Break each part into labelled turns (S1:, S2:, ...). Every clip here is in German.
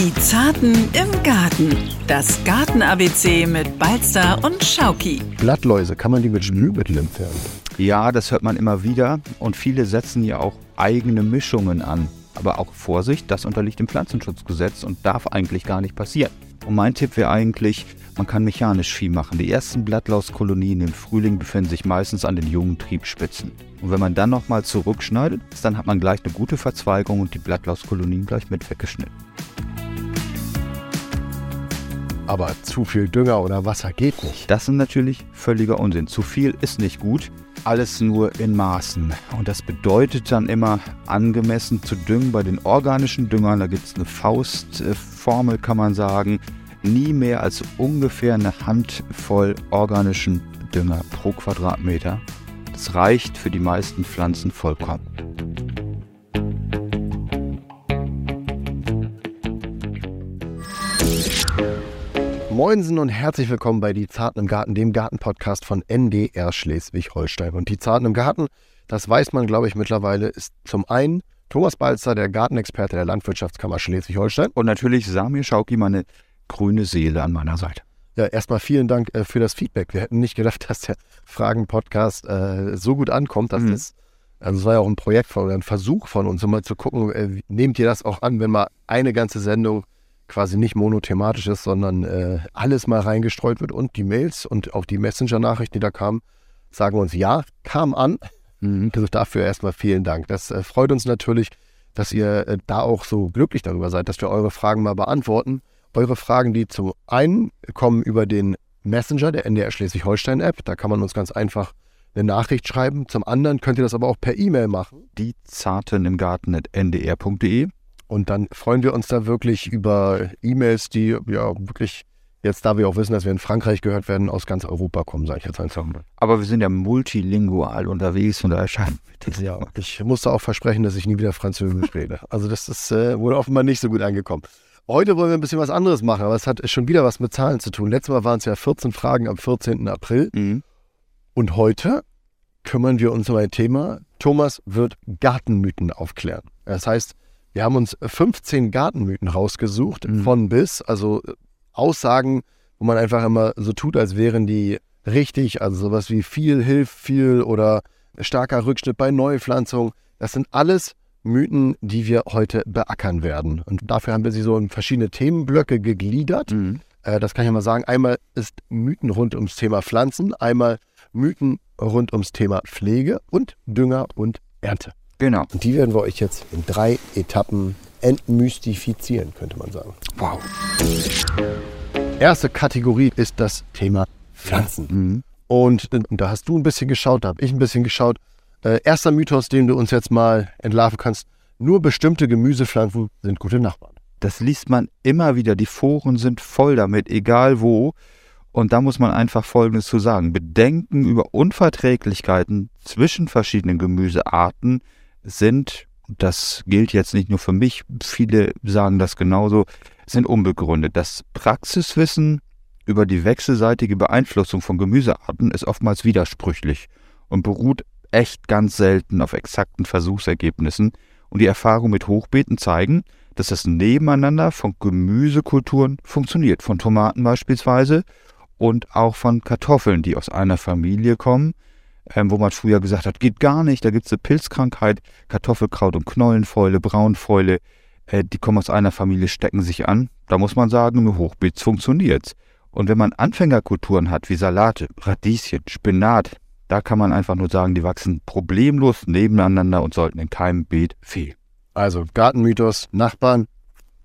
S1: Die Zarten im Garten. Das Garten-ABC mit Balzer und Schauki.
S2: Blattläuse, kann man die mit Spülmittel entfernen?
S3: Ja, das hört man immer wieder und viele setzen ja auch eigene Mischungen an. Aber auch Vorsicht, das unterliegt dem Pflanzenschutzgesetz und darf eigentlich gar nicht passieren. Und mein Tipp wäre eigentlich, man kann mechanisch Vieh machen. Die ersten Blattlauskolonien im Frühling befinden sich meistens an den jungen Triebspitzen. Und wenn man dann nochmal zurückschneidet, dann hat man gleich eine gute Verzweigung und die Blattlauskolonien gleich mit weggeschnitten.
S2: Aber zu viel Dünger oder Wasser geht nicht.
S3: Das ist natürlich völliger Unsinn. Zu viel ist nicht gut. Alles nur in Maßen. Und das bedeutet dann immer, angemessen zu düngen. Bei den organischen Düngern, da gibt es eine Faustformel, kann man sagen nie mehr als ungefähr eine Handvoll organischen Dünger pro Quadratmeter. Das reicht für die meisten Pflanzen vollkommen.
S2: Moinsen und herzlich willkommen bei Die Zarten im Garten, dem Gartenpodcast von NDR Schleswig-Holstein. Und Die Zarten im Garten, das weiß man, glaube ich, mittlerweile, ist zum einen Thomas Balzer, der Gartenexperte der Landwirtschaftskammer Schleswig-Holstein.
S3: Und natürlich Samir Schauki, meine grüne Seele an meiner Seite.
S2: Ja, erstmal vielen Dank äh, für das Feedback. Wir hätten nicht gedacht, dass der Fragen-Podcast äh, so gut ankommt. Dass mhm. das, also es war ja auch ein Projekt von, oder ein Versuch von uns, um mal zu gucken, äh, nehmt ihr das auch an, wenn mal eine ganze Sendung quasi nicht monothematisch ist, sondern äh, alles mal reingestreut wird und die Mails und auch die Messenger-Nachrichten, die da kamen, sagen uns ja, kam an. Mhm. Also dafür erstmal vielen Dank. Das äh, freut uns natürlich, dass ihr äh, da auch so glücklich darüber seid, dass wir eure Fragen mal beantworten eure Fragen, die zum einen kommen über den Messenger der NDR Schleswig-Holstein-App. Da kann man uns ganz einfach eine Nachricht schreiben. Zum anderen könnt ihr das aber auch per E-Mail machen.
S3: Die Zarten im Garten at ndr.de.
S2: Und dann freuen wir uns da wirklich über E-Mails, die ja wirklich jetzt, da wir auch wissen, dass wir in Frankreich gehört werden, aus ganz Europa kommen, sage ich jetzt einfach mal.
S3: Aber wir sind ja multilingual unterwegs und da erscheint
S2: Ja, ich musste auch versprechen, dass ich nie wieder Französisch rede. Also das ist äh, wohl offenbar nicht so gut angekommen. Heute wollen wir ein bisschen was anderes machen, aber es hat schon wieder was mit Zahlen zu tun. Letztes Mal waren es ja 14 Fragen am 14. April. Mhm. Und heute kümmern wir uns um ein Thema. Thomas wird Gartenmythen aufklären. Das heißt, wir haben uns 15 Gartenmythen rausgesucht, mhm. von bis, also Aussagen, wo man einfach immer so tut, als wären die richtig. Also sowas wie viel hilft viel oder starker Rückschnitt bei Neupflanzung. Das sind alles Mythen, die wir heute beackern werden. Und dafür haben wir sie so in verschiedene Themenblöcke gegliedert. Mhm. Äh, das kann ich mal sagen. Einmal ist Mythen rund ums Thema Pflanzen, einmal Mythen rund ums Thema Pflege und Dünger und Ernte.
S3: Genau.
S2: Und die werden wir euch jetzt in drei Etappen entmystifizieren, könnte man sagen.
S3: Wow.
S2: Erste Kategorie ist das Thema Pflanzen. Mhm. Und, und da hast du ein bisschen geschaut, da habe ich ein bisschen geschaut. Äh, erster Mythos, den du uns jetzt mal entlarven kannst. Nur bestimmte Gemüsepflanzen sind gute Nachbarn.
S3: Das liest man immer wieder. Die Foren sind voll damit, egal wo. Und da muss man einfach Folgendes zu sagen. Bedenken über Unverträglichkeiten zwischen verschiedenen Gemüsearten sind, das gilt jetzt nicht nur für mich, viele sagen das genauso, sind unbegründet. Das Praxiswissen über die wechselseitige Beeinflussung von Gemüsearten ist oftmals widersprüchlich und beruht echt ganz selten auf exakten Versuchsergebnissen und die Erfahrungen mit Hochbeeten zeigen, dass das Nebeneinander von Gemüsekulturen funktioniert, von Tomaten beispielsweise und auch von Kartoffeln, die aus einer Familie kommen, ähm, wo man früher gesagt hat, geht gar nicht, da gibt es eine Pilzkrankheit, Kartoffelkraut und Knollenfäule, Braunfäule, äh, die kommen aus einer Familie, stecken sich an. Da muss man sagen, im Hochbeet funktioniert Und wenn man Anfängerkulturen hat, wie Salate, Radieschen, Spinat, da kann man einfach nur sagen, die wachsen problemlos nebeneinander und sollten in keinem Beet fehlen.
S2: Also Gartenmythos, Nachbarn,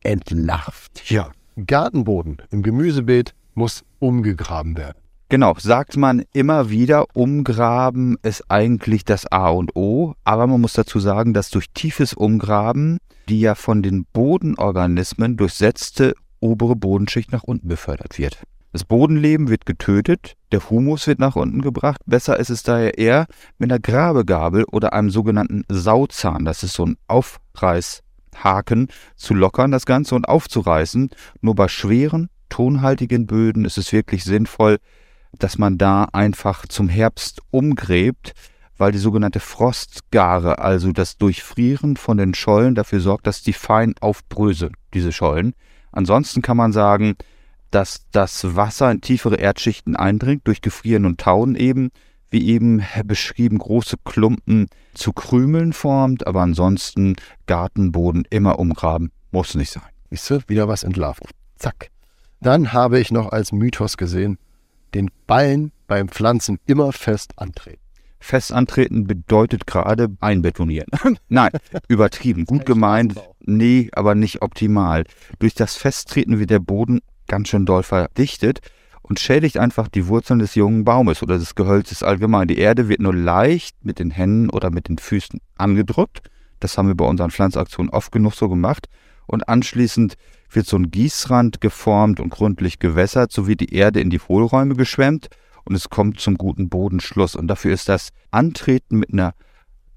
S2: entlarvt.
S3: Ja.
S2: Gartenboden im Gemüsebeet muss umgegraben werden.
S3: Genau, sagt man immer wieder, umgraben ist eigentlich das A und O, aber man muss dazu sagen, dass durch tiefes Umgraben die ja von den Bodenorganismen durchsetzte obere Bodenschicht nach unten befördert wird. Das Bodenleben wird getötet, der Humus wird nach unten gebracht. Besser ist es daher eher mit einer Grabegabel oder einem sogenannten Sauzahn, das ist so ein Aufreißhaken, zu lockern das Ganze und aufzureißen. Nur bei schweren, tonhaltigen Böden ist es wirklich sinnvoll, dass man da einfach zum Herbst umgräbt, weil die sogenannte Frostgare, also das Durchfrieren von den Schollen, dafür sorgt, dass die fein aufbröseln, diese Schollen. Ansonsten kann man sagen, dass das Wasser in tiefere Erdschichten eindringt, durch Gefrieren und Tauen eben, wie eben beschrieben, große Klumpen zu Krümeln formt, aber ansonsten Gartenboden immer umgraben. Muss nicht sein.
S2: Siehst du, wieder was entlarvt. Zack. Dann habe ich noch als Mythos gesehen, den Ballen beim Pflanzen immer fest antreten.
S3: Fest antreten bedeutet gerade einbetonieren. Nein, übertrieben, gut gemeint, nee, aber nicht optimal. Durch das Festtreten wird der Boden ganz schön doll verdichtet und schädigt einfach die Wurzeln des jungen Baumes oder des Gehölzes allgemein. Die Erde wird nur leicht mit den Händen oder mit den Füßen angedrückt. Das haben wir bei unseren Pflanzaktionen oft genug so gemacht. Und anschließend wird so ein Gießrand geformt und gründlich gewässert, sowie die Erde in die Hohlräume geschwemmt und es kommt zum guten Bodenschluss. Und dafür ist das Antreten mit einer,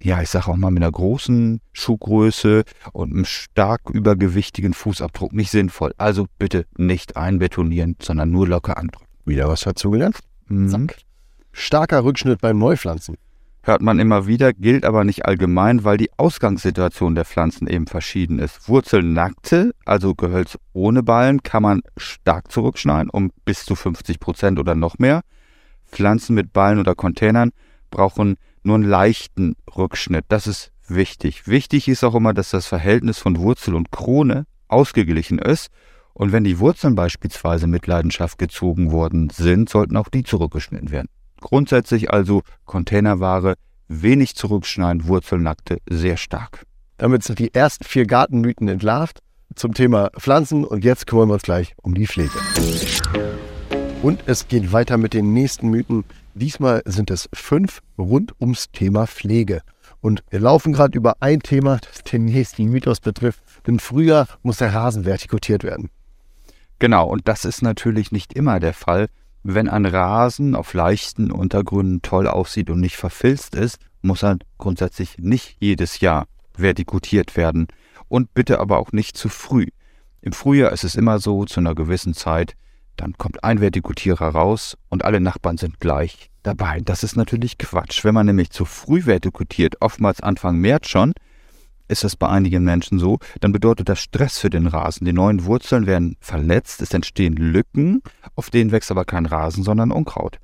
S3: ja, ich sage auch mal, mit einer großen Schuhgröße und einem stark übergewichtigen Fußabdruck nicht sinnvoll. Also bitte nicht einbetonieren, sondern nur locker andrücken.
S2: Wieder was dazugelernt.
S3: Mhm.
S2: Zack. Starker Rückschnitt beim Neupflanzen.
S3: Hört man immer wieder, gilt aber nicht allgemein, weil die Ausgangssituation der Pflanzen eben verschieden ist. Wurzelnackte, also Gehölz ohne Ballen, kann man stark zurückschneiden, um bis zu 50 Prozent oder noch mehr. Pflanzen mit Ballen oder Containern brauchen nur einen leichten Rückschnitt. Das ist wichtig. Wichtig ist auch immer, dass das Verhältnis von Wurzel und Krone ausgeglichen ist. Und wenn die Wurzeln beispielsweise mit Leidenschaft gezogen worden sind, sollten auch die zurückgeschnitten werden. Grundsätzlich also Containerware wenig zurückschneiden, Wurzelnackte sehr stark.
S2: Damit sind die ersten vier Gartenmythen entlarvt zum Thema Pflanzen und jetzt kümmern wir uns gleich um die Pflege. Und es geht weiter mit den nächsten Mythen. Diesmal sind es fünf rund ums Thema Pflege. Und wir laufen gerade über ein Thema, das den nächsten Mythos betrifft. Im Frühjahr muss der Rasen vertikutiert werden.
S3: Genau, und das ist natürlich nicht immer der Fall. Wenn ein Rasen auf leichten Untergründen toll aussieht und nicht verfilzt ist, muss er grundsätzlich nicht jedes Jahr vertikutiert werden. Und bitte aber auch nicht zu früh. Im Frühjahr ist es immer so, zu einer gewissen Zeit, dann kommt ein Vertikutierer raus und alle Nachbarn sind gleich dabei. Das ist natürlich Quatsch. Wenn man nämlich zu früh vertikutiert, oftmals Anfang März schon, ist das bei einigen Menschen so, dann bedeutet das Stress für den Rasen. Die neuen Wurzeln werden verletzt, es entstehen Lücken, auf denen wächst aber kein Rasen, sondern Unkraut.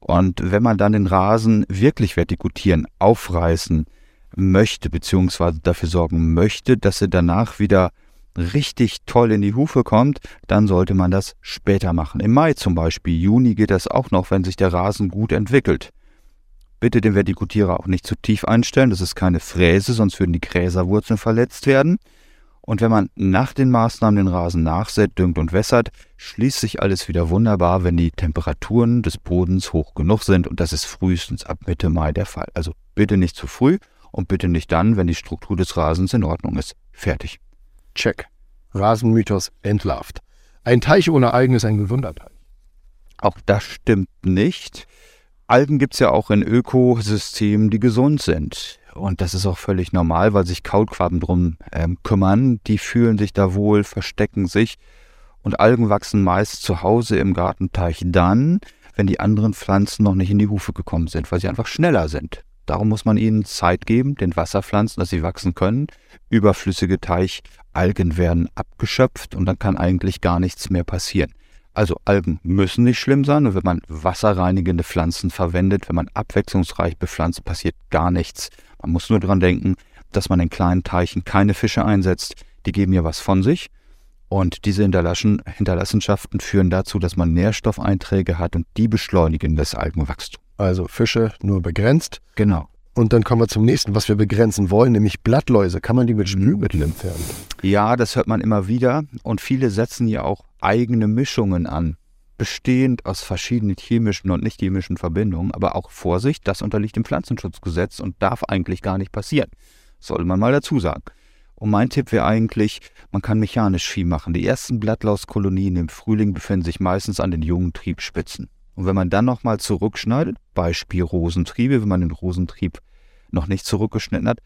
S3: Und wenn man dann den Rasen wirklich vertikutieren, aufreißen möchte, beziehungsweise dafür sorgen möchte, dass er danach wieder richtig toll in die Hufe kommt, dann sollte man das später machen. Im Mai zum Beispiel, Juni geht das auch noch, wenn sich der Rasen gut entwickelt. Bitte den Vertikutierer auch nicht zu tief einstellen, das ist keine Fräse, sonst würden die Gräserwurzeln verletzt werden. Und wenn man nach den Maßnahmen den Rasen nachsät, düngt und wässert, schließt sich alles wieder wunderbar, wenn die Temperaturen des Bodens hoch genug sind und das ist frühestens ab Mitte Mai der Fall. Also bitte nicht zu früh und bitte nicht dann, wenn die Struktur des Rasens in Ordnung ist. Fertig.
S2: Check. Rasenmythos entlarvt. Ein Teich ohne Algen ist ein gesunder Teich.
S3: Auch das stimmt nicht. Algen gibt es ja auch in Ökosystemen, die gesund sind. Und das ist auch völlig normal, weil sich Kaulquappen drum ähm, kümmern. Die fühlen sich da wohl, verstecken sich. Und Algen wachsen meist zu Hause im Gartenteich dann, wenn die anderen Pflanzen noch nicht in die Hufe gekommen sind, weil sie einfach schneller sind. Darum muss man ihnen Zeit geben, den Wasserpflanzen, dass sie wachsen können. Überflüssige Teichalgen werden abgeschöpft und dann kann eigentlich gar nichts mehr passieren. Also Algen müssen nicht schlimm sein und wenn man wasserreinigende Pflanzen verwendet, wenn man abwechslungsreich bepflanzt, passiert gar nichts. Man muss nur daran denken, dass man in kleinen Teichen keine Fische einsetzt. Die geben ja was von sich. Und diese Hinterlassenschaften führen dazu, dass man Nährstoffeinträge hat und die beschleunigen das Algenwachstum.
S2: Also Fische nur begrenzt.
S3: Genau.
S2: Und dann kommen wir zum nächsten, was wir begrenzen wollen, nämlich Blattläuse. Kann man die mit Spülmittel entfernen?
S3: Ja, das hört man immer wieder. Und viele setzen ja auch eigene Mischungen an, bestehend aus verschiedenen chemischen und nicht chemischen Verbindungen. Aber auch Vorsicht, das unterliegt dem Pflanzenschutzgesetz und darf eigentlich gar nicht passieren. Sollte man mal dazu sagen. Und mein Tipp wäre eigentlich, man kann mechanisch Vieh machen. Die ersten Blattlauskolonien im Frühling befinden sich meistens an den jungen Triebspitzen. Und wenn man dann nochmal zurückschneidet, Beispiel Rosentriebe, wenn man den Rosentrieb noch nicht zurückgeschnitten hat,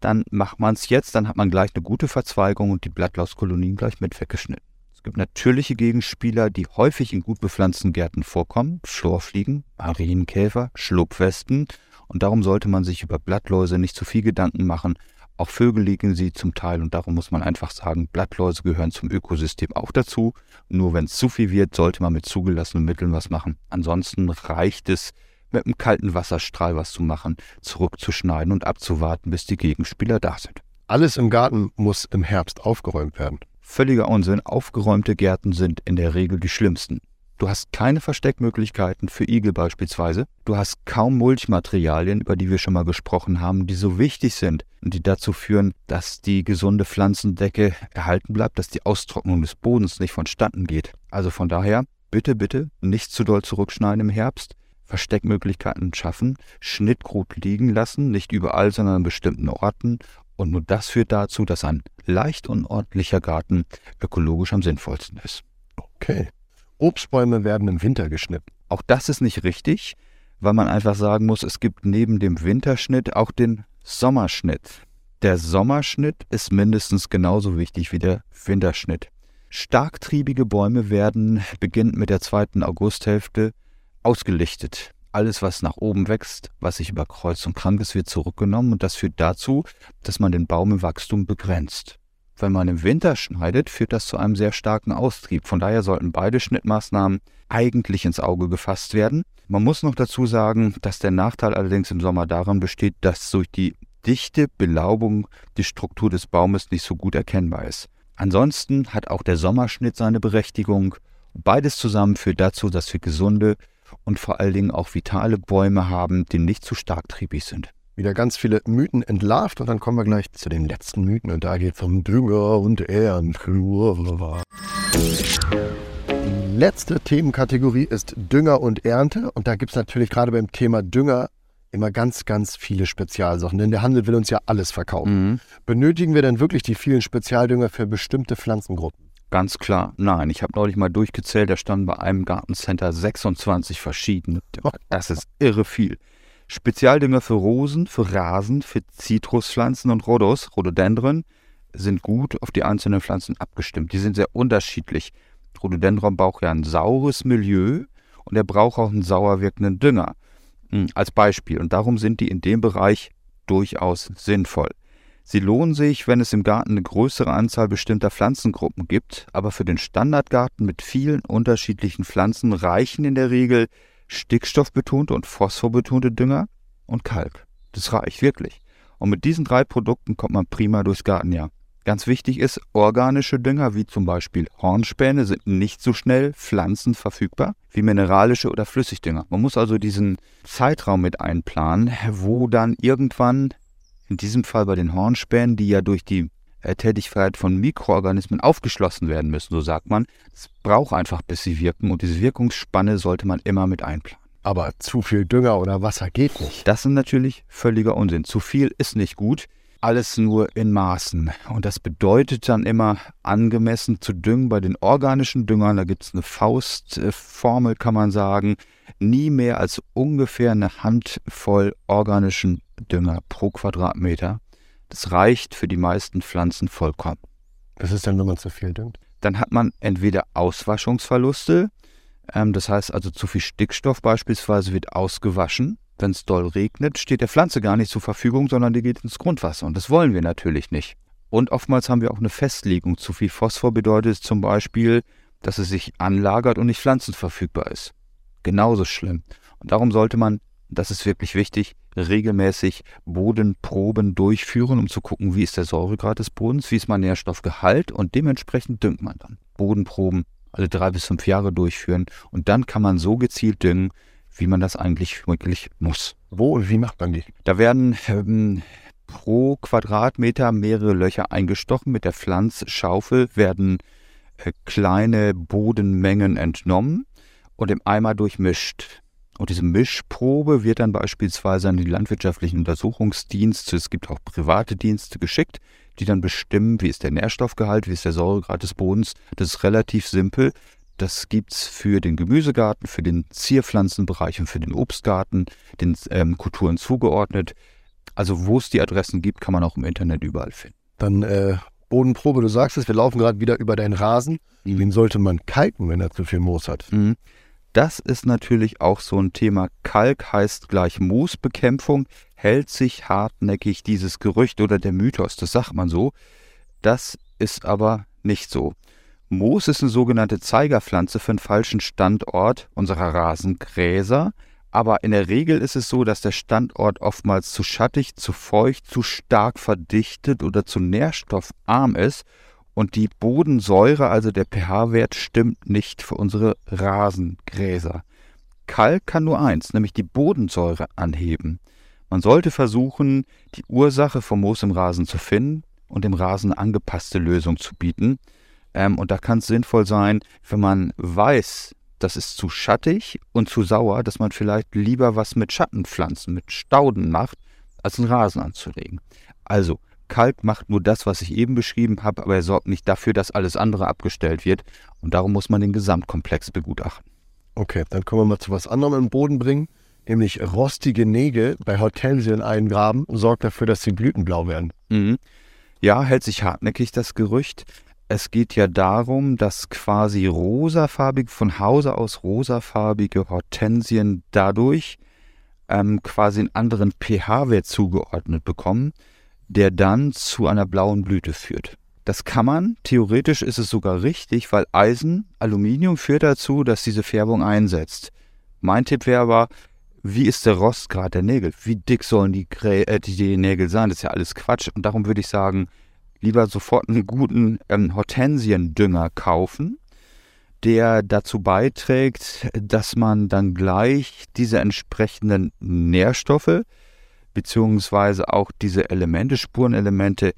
S3: dann macht man es jetzt, dann hat man gleich eine gute Verzweigung und die Blattlauskolonien gleich mit weggeschnitten. Es gibt natürliche Gegenspieler, die häufig in gut bepflanzten Gärten vorkommen. Florfliegen, Marienkäfer, Schlupfwespen. Und darum sollte man sich über Blattläuse nicht zu viel Gedanken machen, Auch Vögel liegen sie zum Teil und darum muss man einfach sagen, Blattläuse gehören zum Ökosystem auch dazu. Nur wenn es zu viel wird, sollte man mit zugelassenen Mitteln was machen. Ansonsten reicht es, mit einem kalten Wasserstrahl was zu machen, zurückzuschneiden und abzuwarten, bis die Gegenspieler da sind.
S2: Alles im Garten muss im Herbst aufgeräumt werden.
S3: Völliger Unsinn. Aufgeräumte Gärten sind in der Regel die schlimmsten. Du hast keine Versteckmöglichkeiten für Igel beispielsweise. Du hast kaum Mulchmaterialien, über die wir schon mal gesprochen haben, die so wichtig sind und die dazu führen, dass die gesunde Pflanzendecke erhalten bleibt, dass die Austrocknung des Bodens nicht vonstatten geht. Also von daher, bitte, bitte nicht zu doll zurückschneiden im Herbst. Versteckmöglichkeiten schaffen, Schnittgrut liegen lassen, nicht überall, sondern an bestimmten Orten. Und nur das führt dazu, dass ein leicht und ordentlicher Garten ökologisch am sinnvollsten ist.
S2: Okay. Obstbäume werden im Winter geschnitten.
S3: Auch das ist nicht richtig, weil man einfach sagen muss, es gibt neben dem Winterschnitt auch den Sommerschnitt. Der Sommerschnitt ist mindestens genauso wichtig wie der Winterschnitt. Starktriebige Bäume werden beginnend mit der zweiten Augusthälfte ausgelichtet. Alles, was nach oben wächst, was sich über Kreuz und krank ist, wird zurückgenommen und das führt dazu, dass man den Baum im Wachstum begrenzt. Wenn man im Winter schneidet, führt das zu einem sehr starken Austrieb. Von daher sollten beide Schnittmaßnahmen eigentlich ins Auge gefasst werden. Man muss noch dazu sagen, dass der Nachteil allerdings im Sommer daran besteht, dass durch die dichte Belaubung die Struktur des Baumes nicht so gut erkennbar ist. Ansonsten hat auch der Sommerschnitt seine Berechtigung. Beides zusammen führt dazu, dass wir gesunde, und vor allen Dingen auch vitale Bäume haben, die nicht zu starktriebig sind.
S2: Wieder ganz viele Mythen entlarvt und dann kommen wir gleich zu den letzten Mythen und da geht es um Dünger und Ehren. Die letzte Themenkategorie ist Dünger und Ernte und da gibt es natürlich gerade beim Thema Dünger immer ganz, ganz viele Spezialsachen, denn der Handel will uns ja alles verkaufen. Mhm. Benötigen wir denn wirklich die vielen Spezialdünger für bestimmte Pflanzengruppen?
S3: Ganz klar, nein. Ich habe neulich mal durchgezählt, da standen bei einem Gartencenter 26 verschiedene. Das ist irre viel. Spezialdünger für Rosen, für Rasen, für Zitruspflanzen und Rhodos, Rhododendron, sind gut auf die einzelnen Pflanzen abgestimmt. Die sind sehr unterschiedlich. Rhododendron braucht ja ein saures Milieu und er braucht auch einen sauer wirkenden Dünger. Hm, als Beispiel. Und darum sind die in dem Bereich durchaus sinnvoll. Sie lohnen sich, wenn es im Garten eine größere Anzahl bestimmter Pflanzengruppen gibt, aber für den Standardgarten mit vielen unterschiedlichen Pflanzen reichen in der Regel stickstoffbetonte und phosphorbetonte Dünger und Kalk. Das reicht wirklich. Und mit diesen drei Produkten kommt man prima durchs Gartenjahr. Ganz wichtig ist, organische Dünger wie zum Beispiel Hornspäne sind nicht so schnell pflanzenverfügbar wie mineralische oder Flüssigdünger. Man muss also diesen Zeitraum mit einplanen, wo dann irgendwann in diesem Fall bei den Hornspänen, die ja durch die Tätigkeit von Mikroorganismen aufgeschlossen werden müssen, so sagt man. Es braucht einfach, bis sie wirken und diese Wirkungsspanne sollte man immer mit einplanen.
S2: Aber zu viel Dünger oder Wasser geht nicht.
S3: Das ist natürlich völliger Unsinn. Zu viel ist nicht gut. Alles nur in Maßen. Und das bedeutet dann immer, angemessen zu düngen. Bei den organischen Düngern, da gibt es eine Faustformel, kann man sagen. Nie mehr als ungefähr eine Handvoll organischen Dünger pro Quadratmeter. Das reicht für die meisten Pflanzen vollkommen.
S2: Was ist denn, wenn man zu viel düngt?
S3: Dann hat man entweder Auswaschungsverluste, ähm, das heißt also zu viel Stickstoff beispielsweise wird ausgewaschen. Wenn es doll regnet, steht der Pflanze gar nicht zur Verfügung, sondern die geht ins Grundwasser. Und das wollen wir natürlich nicht. Und oftmals haben wir auch eine Festlegung. Zu viel Phosphor bedeutet zum Beispiel, dass es sich anlagert und nicht pflanzenverfügbar ist. Genauso schlimm. Und darum sollte man das ist wirklich wichtig, regelmäßig Bodenproben durchführen, um zu gucken, wie ist der Säuregrad des Bodens, wie ist mein Nährstoffgehalt und dementsprechend düngt man dann. Bodenproben alle drei bis fünf Jahre durchführen und dann kann man so gezielt düngen, wie man das eigentlich wirklich muss.
S2: Wo und wie macht man die?
S3: Da werden ähm, pro Quadratmeter mehrere Löcher eingestochen. Mit der Pflanzschaufel werden äh, kleine Bodenmengen entnommen und im Eimer durchmischt. Und diese Mischprobe wird dann beispielsweise an die landwirtschaftlichen Untersuchungsdienste, es gibt auch private Dienste geschickt, die dann bestimmen, wie ist der Nährstoffgehalt, wie ist der Säuregrad des Bodens. Das ist relativ simpel. Das gibt es für den Gemüsegarten, für den Zierpflanzenbereich und für den Obstgarten, den ähm, Kulturen zugeordnet. Also wo es die Adressen gibt, kann man auch im Internet überall finden.
S2: Dann äh, Bodenprobe, du sagst es, wir laufen gerade wieder über deinen Rasen. Mhm. Wem sollte man kalken, wenn er zu viel Moos hat?
S3: Mhm. Das ist natürlich auch so ein Thema. Kalk heißt gleich Moosbekämpfung, hält sich hartnäckig dieses Gerücht oder der Mythos, das sagt man so. Das ist aber nicht so. Moos ist eine sogenannte Zeigerpflanze für einen falschen Standort unserer Rasengräser. Aber in der Regel ist es so, dass der Standort oftmals zu schattig, zu feucht, zu stark verdichtet oder zu nährstoffarm ist. Und die Bodensäure, also der pH-Wert, stimmt nicht für unsere Rasengräser. Kalk kann nur eins, nämlich die Bodensäure anheben. Man sollte versuchen, die Ursache vom Moos im Rasen zu finden und dem Rasen angepasste Lösung zu bieten. Ähm, und da kann es sinnvoll sein, wenn man weiß, das ist zu schattig und zu sauer, dass man vielleicht lieber was mit Schattenpflanzen, mit Stauden macht, als einen Rasen anzulegen. Also, Kalk macht nur das, was ich eben beschrieben habe, aber er sorgt nicht dafür, dass alles andere abgestellt wird. Und darum muss man den Gesamtkomplex begutachten.
S2: Okay, dann können wir mal zu was anderem im Boden bringen, nämlich rostige Nägel bei Hortensien eingraben, sorgt dafür, dass sie blütenblau werden.
S3: Mhm. Ja, hält sich hartnäckig das Gerücht. Es geht ja darum, dass quasi rosafarbig, von Hause aus rosafarbige Hortensien dadurch ähm, quasi einen anderen pH-Wert zugeordnet bekommen, der dann zu einer blauen Blüte führt. Das kann man, theoretisch ist es sogar richtig, weil Eisen, Aluminium führt dazu, dass diese Färbung einsetzt. Mein Tipp wäre aber, wie ist der Rostgrad der Nägel? Wie dick sollen die, äh, die Nägel sein? Das ist ja alles Quatsch. Und darum würde ich sagen, lieber sofort einen guten ähm, Hortensiendünger kaufen, der dazu beiträgt, dass man dann gleich diese entsprechenden Nährstoffe beziehungsweise auch diese Elemente, Spurenelemente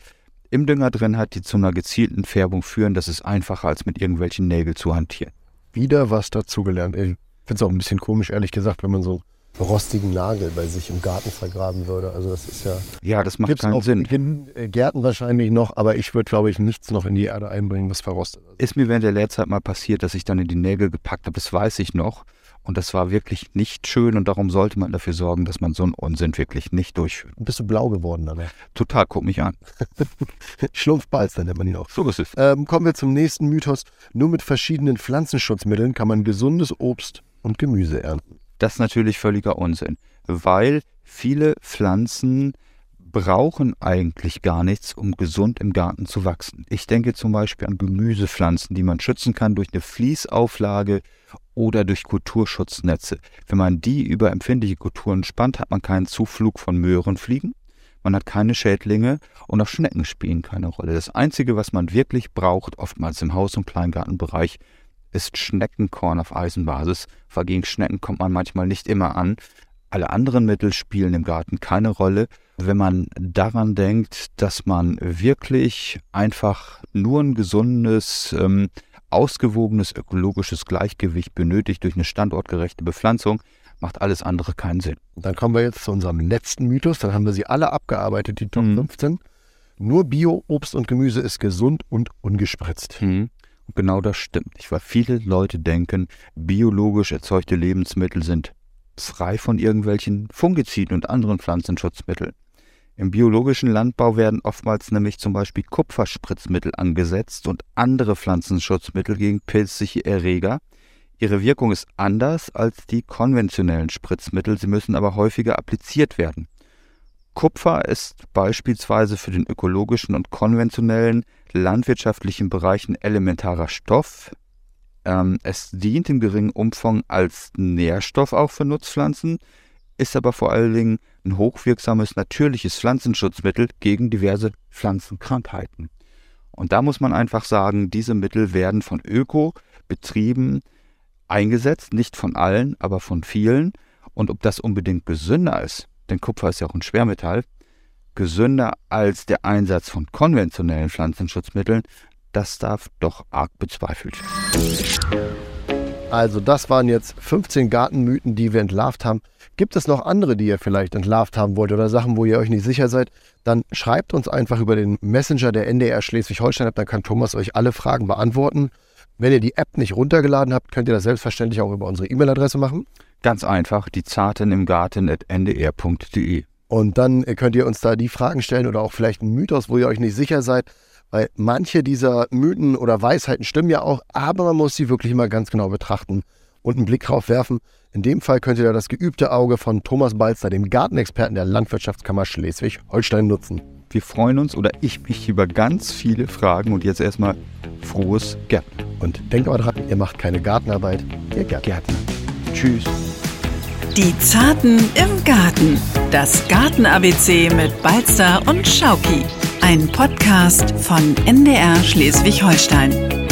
S3: im Dünger drin hat, die zu einer gezielten Färbung führen. Das ist einfacher, als mit irgendwelchen Nägeln zu hantieren.
S2: Wieder was dazugelernt. Ich finde es auch ein bisschen komisch, ehrlich gesagt, wenn man so rostigen Nagel bei sich im Garten vergraben würde. Also das ist ja.
S3: Ja, das macht keinen Sinn.
S2: In äh, Gärten wahrscheinlich noch, aber ich würde, glaube ich, nichts noch in die Erde einbringen, was verrostet
S3: ist. Ist mir während der Lehrzeit mal passiert, dass ich dann in die Nägel gepackt habe, das weiß ich noch. Und das war wirklich nicht schön und darum sollte man dafür sorgen, dass man so einen Unsinn wirklich nicht durchführt.
S2: Bist du blau geworden dann?
S3: Total, guck mich an.
S2: Schlumpfbalz, dann nennt man ihn auch.
S3: So ist es.
S2: Ähm, kommen wir zum nächsten Mythos. Nur mit verschiedenen Pflanzenschutzmitteln kann man gesundes Obst und Gemüse ernten.
S3: Das ist natürlich völliger Unsinn, weil viele Pflanzen brauchen eigentlich gar nichts, um gesund im Garten zu wachsen. Ich denke zum Beispiel an Gemüsepflanzen, die man schützen kann durch eine Fließauflage oder durch Kulturschutznetze. Wenn man die über empfindliche Kulturen spannt, hat man keinen Zuflug von Möhrenfliegen, man hat keine Schädlinge und auch Schnecken spielen keine Rolle. Das Einzige, was man wirklich braucht, oftmals im Haus- und Kleingartenbereich, ist Schneckenkorn auf Eisenbasis, weil gegen Schnecken kommt man manchmal nicht immer an. Alle anderen Mittel spielen im Garten keine Rolle. Wenn man daran denkt, dass man wirklich einfach nur ein gesundes, ähm, ausgewogenes ökologisches Gleichgewicht benötigt durch eine standortgerechte Bepflanzung, macht alles andere keinen Sinn.
S2: Dann kommen wir jetzt zu unserem letzten Mythos. Dann haben wir sie alle abgearbeitet, die Top mhm. 15. Nur Bio-Obst und Gemüse ist gesund und ungespritzt.
S3: Mhm. Und genau das stimmt nicht, weil viele Leute denken, biologisch erzeugte Lebensmittel sind frei von irgendwelchen Fungiziden und anderen Pflanzenschutzmitteln. Im biologischen Landbau werden oftmals nämlich zum Beispiel Kupferspritzmittel angesetzt und andere Pflanzenschutzmittel gegen pilzliche Erreger. Ihre Wirkung ist anders als die konventionellen Spritzmittel, sie müssen aber häufiger appliziert werden. Kupfer ist beispielsweise für den ökologischen und konventionellen landwirtschaftlichen Bereich ein elementarer Stoff. Ähm, es dient im geringen Umfang als Nährstoff auch für Nutzpflanzen, ist aber vor allen Dingen ein hochwirksames natürliches Pflanzenschutzmittel gegen diverse Pflanzenkrankheiten. Und da muss man einfach sagen, diese Mittel werden von Öko-Betrieben eingesetzt, nicht von allen, aber von vielen. Und ob das unbedingt gesünder ist, denn Kupfer ist ja auch ein Schwermetall, gesünder als der Einsatz von konventionellen Pflanzenschutzmitteln, das darf doch arg bezweifelt werden.
S2: Also das waren jetzt 15 Gartenmythen, die wir entlarvt haben. Gibt es noch andere, die ihr vielleicht entlarvt haben wollt oder Sachen, wo ihr euch nicht sicher seid? Dann schreibt uns einfach über den Messenger der NDR Schleswig-Holstein, dann kann Thomas euch alle Fragen beantworten. Wenn ihr die App nicht runtergeladen habt, könnt ihr das selbstverständlich auch über unsere E-Mail-Adresse machen.
S3: Ganz einfach, die Zarten im Garten.ndr.de.
S2: Und dann könnt ihr uns da die Fragen stellen oder auch vielleicht einen Mythos, wo ihr euch nicht sicher seid. Weil manche dieser Mythen oder Weisheiten stimmen ja auch, aber man muss sie wirklich immer ganz genau betrachten. und einen Blick drauf werfen. In dem Fall könnt ihr da das geübte Auge von Thomas Balzer, dem Gartenexperten der Landwirtschaftskammer Schleswig-Holstein, nutzen.
S3: Wir freuen uns oder ich mich über ganz viele Fragen und jetzt erstmal frohes Gärtner.
S2: Und denkt mal dran, ihr macht keine Gartenarbeit, ihr Gärtner.
S3: Gärtner. Tschüss.
S1: Die Zarten im Garten. Das Garten-ABC mit Balzer und Schauki. Ein Podcast von NDR Schleswig-Holstein.